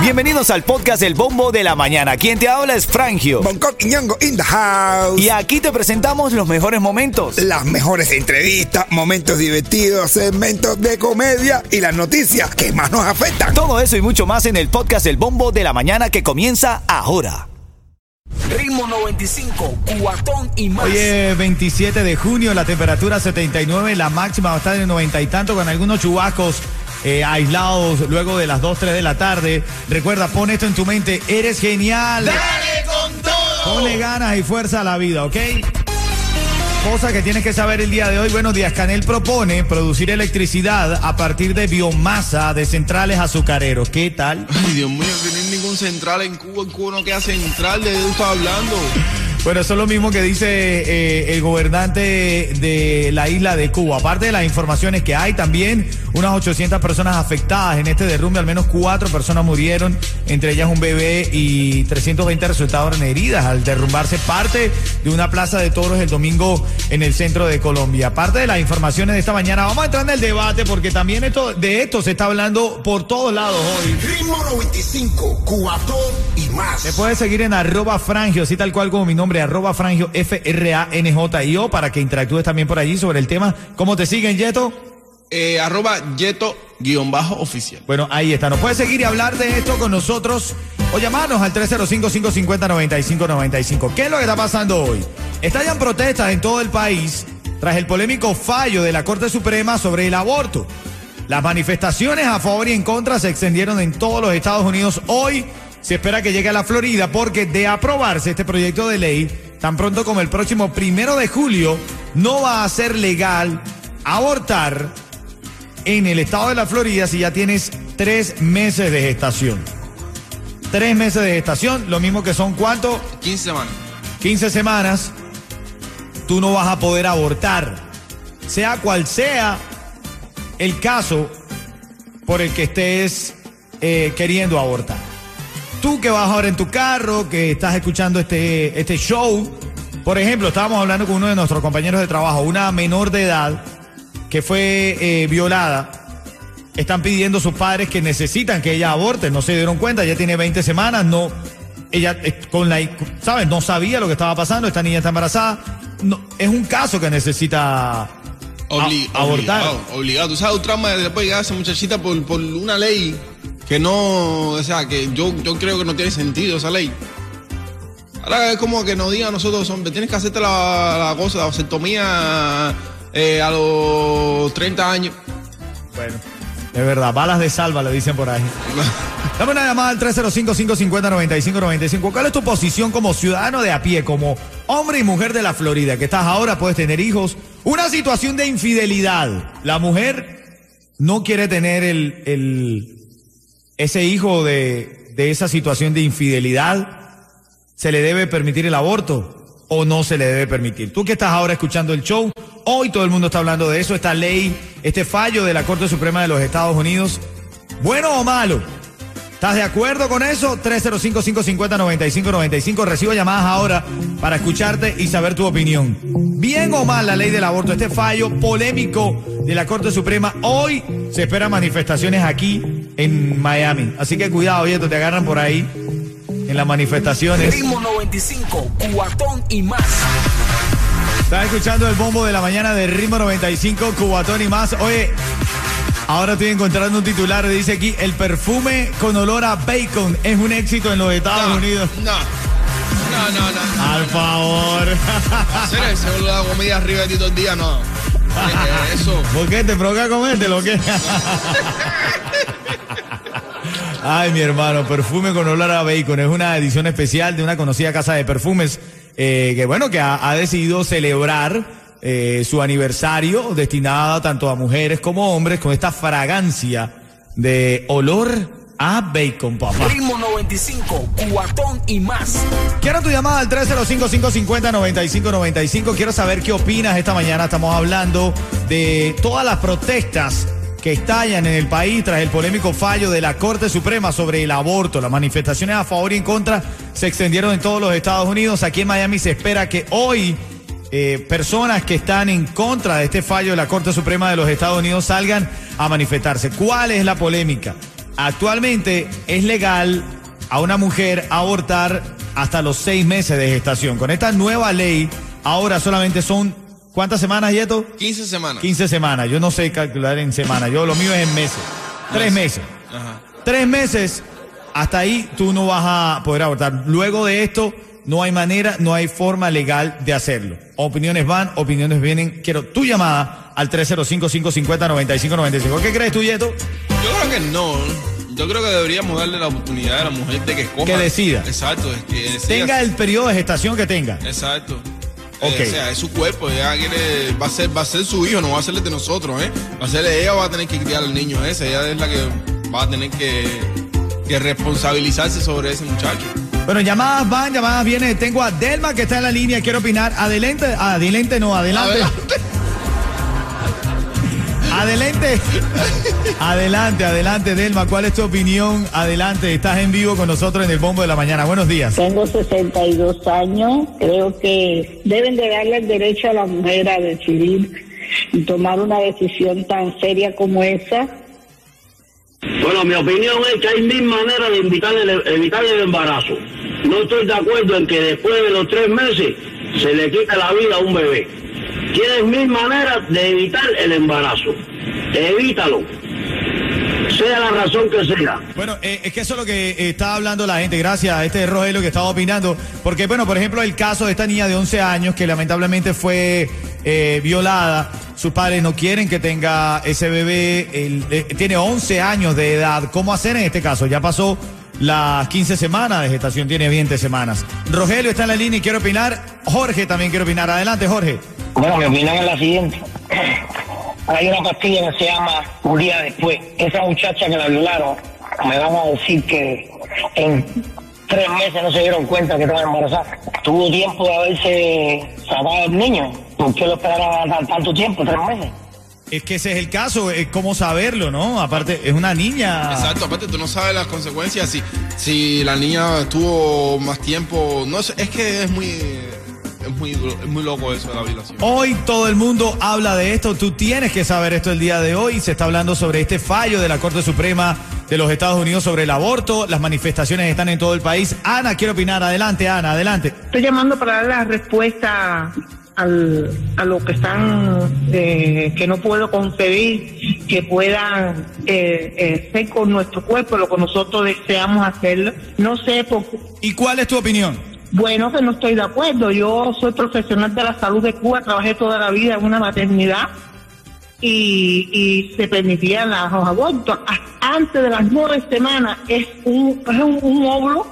Bienvenidos al podcast El Bombo de la Mañana. Quien te habla es Frangio. Bangkok y Ñongo in the house. Y aquí te presentamos los mejores momentos. Las mejores entrevistas, momentos divertidos, segmentos de comedia y las noticias que más nos afectan. Todo eso y mucho más en el podcast El Bombo de la Mañana que comienza ahora. Ritmo 95, cuatón y más. Oye, 27 de junio, la temperatura 79, la máxima va a estar en 90 y tanto con algunos chubascos eh, aislados luego de las 2, 3 de la tarde. Recuerda, pon esto en tu mente, eres genial. ¡Dale con todo! Ponle ganas y fuerza a la vida, ¿ok? Cosa que tienes que saber el día de hoy. Buenos días. Canel propone producir electricidad a partir de biomasa de centrales azucareros. ¿Qué tal? Ay, Dios mío, que no hay ningún central en Cuba. En Cuba no queda central. ¿De qué tú estás hablando? Bueno, eso es lo mismo que dice eh, el gobernante de la isla de Cuba. Aparte de las informaciones que hay, también unas 800 personas afectadas en este derrumbe. Al menos cuatro personas murieron, entre ellas un bebé y 320 resultaron heridas al derrumbarse parte de una plaza de toros el domingo en el centro de Colombia. Aparte de las informaciones de esta mañana, vamos a entrar en el debate porque también esto, de esto se está hablando por todos lados hoy. Ritmo 95, cuatón y más. Me puedes seguir en arroba frangio, así tal cual como mi nombre, arroba frangio, F-R-A-N-J-I-O, para que interactúes también por allí sobre el tema. ¿Cómo te siguen, Yeto? Eh, arroba yeto guion bajo oficial. Bueno, ahí está. Nos puedes seguir y hablar de esto con nosotros o llamarnos al 305-550-9595. ¿Qué es lo que está pasando hoy? Estallan protestas en todo el país tras el polémico fallo de la Corte Suprema sobre el aborto. Las manifestaciones a favor y en contra se extendieron en todos los Estados Unidos. Hoy se espera que llegue a la Florida porque de aprobarse este proyecto de ley, tan pronto como el próximo primero de julio, no va a ser legal abortar en el estado de la Florida si ya tienes tres meses de gestación. Tres meses de gestación, lo mismo que son cuánto? 15 semanas. 15 semanas, tú no vas a poder abortar. Sea cual sea el caso por el que estés eh, queriendo abortar. Tú que vas ahora en tu carro, que estás escuchando este, este show, por ejemplo, estábamos hablando con uno de nuestros compañeros de trabajo, una menor de edad que fue eh, violada. Están pidiendo a sus padres que necesitan que ella aborte, no se dieron cuenta, ya tiene 20 semanas, no, ella eh, con la, ¿sabes? No sabía lo que estaba pasando, esta niña está embarazada. No, es un caso que necesita Obli- a- abortar. Obligado, obligado. Tú sabes, un trauma de después llegar a esa muchachita por, por una ley que no, o sea, que yo, yo creo que no tiene sentido esa ley. Ahora es como que nos digan a nosotros, hombre, tienes que hacerte la, la cosa, la vasectomía eh, a los 30 años. Bueno, de verdad, balas de salva le dicen por ahí. Dame una llamada al 305-550-9595. ¿Cuál es tu posición como ciudadano de a pie, como hombre y mujer de la Florida? Que estás ahora, puedes tener hijos. Una situación de infidelidad. La mujer no quiere tener el, el, ese hijo de, esa situación de infidelidad. ¿Se le debe permitir el aborto o no se le debe permitir? Tú que estás ahora escuchando el show, hoy todo el mundo está hablando de eso, esta ley, este fallo de la Corte Suprema de los Estados Unidos, ¿bueno o malo? ¿Estás de acuerdo con eso? 305-550-9595. Recibo llamadas ahora para escucharte y saber tu opinión. ¿Bien o mal la ley del aborto? Este fallo polémico de la Corte Suprema. Hoy se esperan manifestaciones aquí en Miami. Así que cuidado, oye, te agarran por ahí en las manifestaciones. Ritmo 95, cuatón y más. Estás escuchando el bombo de la mañana de Ritmo 95, Cubatón y más. Oye, ahora estoy encontrando un titular, dice aquí, el perfume con olor a bacon es un éxito en los Estados no, Unidos. No, no, no, no. Al favor. Hacer ese boludo de la comida arriba de ti todo el día, no. Eh, Eso. ¿Por qué te provoca comértelo o qué? Ay, mi hermano, perfume con olor a bacon. Es una edición especial de una conocida casa de perfumes eh, que, bueno, que ha, ha decidido celebrar eh, su aniversario destinada tanto a mujeres como hombres con esta fragancia de olor a bacon, papá. Ritmo 95, cuatón y más. Quiero tu llamada al 305-550-9595. Quiero saber qué opinas esta mañana. Estamos hablando de todas las protestas que estallan en el país tras el polémico fallo de la Corte Suprema sobre el aborto. Las manifestaciones a favor y en contra se extendieron en todos los Estados Unidos. Aquí en Miami se espera que hoy eh, personas que están en contra de este fallo de la Corte Suprema de los Estados Unidos salgan a manifestarse. ¿Cuál es la polémica? actualmente es legal a una mujer abortar hasta los seis meses de gestación. Con esta nueva ley, ahora solamente son, ¿cuántas semanas, Yeto? 15 semanas. 15 semanas. Yo no sé calcular en semanas. Yo lo mío es en meses. Tres meses. Ajá. Tres meses, hasta ahí tú no vas a poder abortar. Luego de esto, no hay manera, no hay forma legal de hacerlo. Opiniones van, opiniones vienen. Quiero tu llamada al 305-550-9595. ¿Qué crees tú, Yeto? Yo creo que no. Yo creo que deberíamos darle la oportunidad a la mujer de que escoja. Que decida. Exacto, es que decida. Tenga el periodo de gestación que tenga. Exacto. Eh, o sea, es su cuerpo, ella quiere, va a ser, va a ser su hijo, no va a ser el de nosotros, ¿eh? Va a ser ella va a tener que criar al niño ese, ella es la que va a tener que, que responsabilizarse sobre ese muchacho. Bueno, llamadas van, llamadas vienen. Tengo a Delma que está en la línea, quiero opinar. Adelante, adelante, no, adelante. Adelante. Adelante, adelante, Delma. ¿Cuál es tu opinión? Adelante, estás en vivo con nosotros en el Bombo de la Mañana. Buenos días. Tengo 62 años. Creo que deben de darle el derecho a la mujer a decidir y tomar una decisión tan seria como esa. Bueno, mi opinión es que hay mil maneras de evitar el, evitar el embarazo. No estoy de acuerdo en que después de los tres meses se le quite la vida a un bebé. Tienes mil maneras de evitar el embarazo. Evítalo. Sea la razón que sea. Bueno, eh, es que eso es lo que eh, está hablando la gente. Gracias a este Rogelio que estaba opinando. Porque, bueno, por ejemplo, el caso de esta niña de 11 años que lamentablemente fue eh, violada. Sus padres no quieren que tenga ese bebé. Él, eh, tiene 11 años de edad. ¿Cómo hacer en este caso? Ya pasó las 15 semanas de gestación, tiene 20 semanas. Rogelio está en la línea y quiere opinar. Jorge también quiere opinar. Adelante, Jorge. Bueno, mi opinión es la siguiente. Hay una pastilla que se llama Un día después. Esa muchacha que la violaron, me van a decir que en tres meses no se dieron cuenta que estaba embarazada. Tuvo tiempo de haberse sacado el niño. ¿Por qué lo esperaron tan- tanto tiempo, tres meses? Es que ese es el caso, es cómo saberlo, ¿no? Aparte, es una niña. Exacto, aparte tú no sabes las consecuencias si, si la niña estuvo más tiempo. No sé, es que es muy, es muy, es muy loco eso de la violación. Hoy todo el mundo habla de esto, tú tienes que saber esto el día de hoy. Se está hablando sobre este fallo de la Corte Suprema de los Estados Unidos sobre el aborto. Las manifestaciones están en todo el país. Ana, quiero opinar. Adelante, Ana, adelante. Estoy llamando para dar la respuesta al, a lo que están, eh, que no puedo concebir, que puedan eh, eh, ser con nuestro cuerpo lo que nosotros deseamos hacerlo. No sé por qué. ¿Y cuál es tu opinión? Bueno, que no estoy de acuerdo. Yo soy profesional de la salud de Cuba, trabajé toda la vida en una maternidad y, y se permitían los abortos. Antes de las nueve semanas es un, es un, un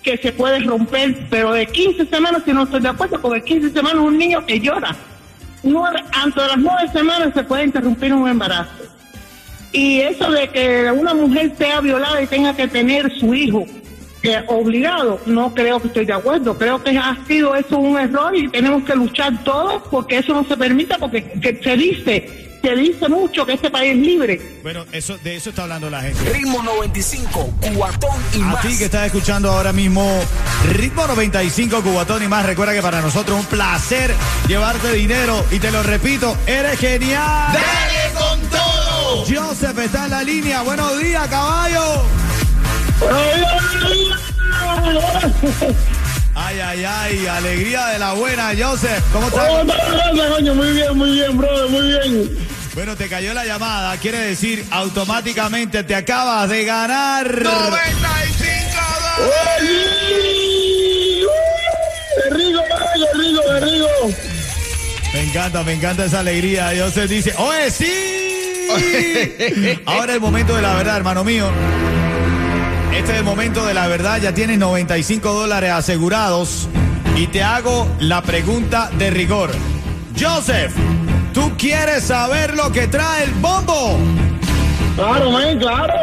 que se puede romper, pero de 15 semanas, si no estoy de acuerdo, porque 15 semanas un niño que llora. Antes de las nueve semanas se puede interrumpir un embarazo. Y eso de que una mujer sea violada y tenga que tener su hijo eh, obligado, no creo que estoy de acuerdo. Creo que ha sido eso un error y tenemos que luchar todos porque eso no se permita, porque que se dice, se dice mucho que este país es libre. Bueno, eso, de eso está hablando la gente. Ritmo 95, cuatón y A más. ti que estás escuchando ahora mismo Ritmo 95 Cubatón y más, recuerda que para nosotros es un placer llevarte dinero y te lo repito, eres genial. ¡Dale con todo! Joseph está en la línea, buenos días caballo. Ay, ay, ay, alegría de la buena, Joseph. ¿Cómo estás? coño, muy bien, muy bien, brother, muy bien. Bueno, te cayó la llamada, quiere decir automáticamente te acabas de ganar. 95 ¡Qué rico, qué rico, qué rico! Me encanta, me encanta esa alegría. Joseph dice, ¡Oye, sí! Ahora el momento de la verdad, hermano mío. Este es el momento de la verdad. Ya tienes 95 dólares asegurados. Y te hago la pregunta de rigor. Joseph, ¿tú quieres saber lo que trae el bombo? Claro, man, claro.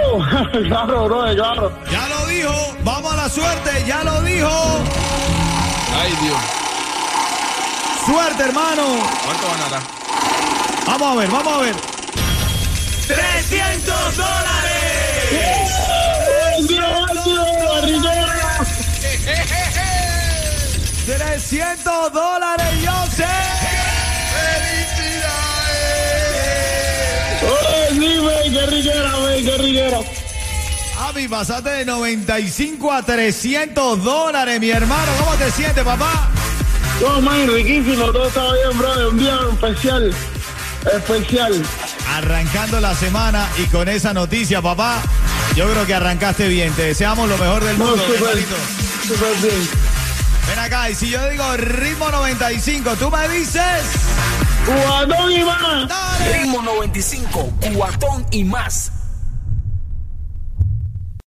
claro, brother, claro. Ya lo dijo. Vamos a la suerte. Ya lo dijo. Ay, Dios. Suerte, hermano. ¿Cuánto ganará? Vamos a ver, vamos a ver. 300 dólares. Barrigera. 300 dólares, Joseph. ¡Ay, sí, güey! ¡Qué riquera, güey! ¡Qué riquera! Avi, pasaste de 95 a 300 dólares, mi hermano. ¿Cómo te sientes, papá? Todo man, riquísimo, todo estaba bien, brother. Un día especial, especial. Arrancando la semana y con esa noticia, papá, yo creo que arrancaste bien. Te deseamos lo mejor del No, mundo. súper bien. Ven acá, y si yo digo ritmo 95, tú me dices. Guadón y más. Dale. Ritmo 95, cuatón y más.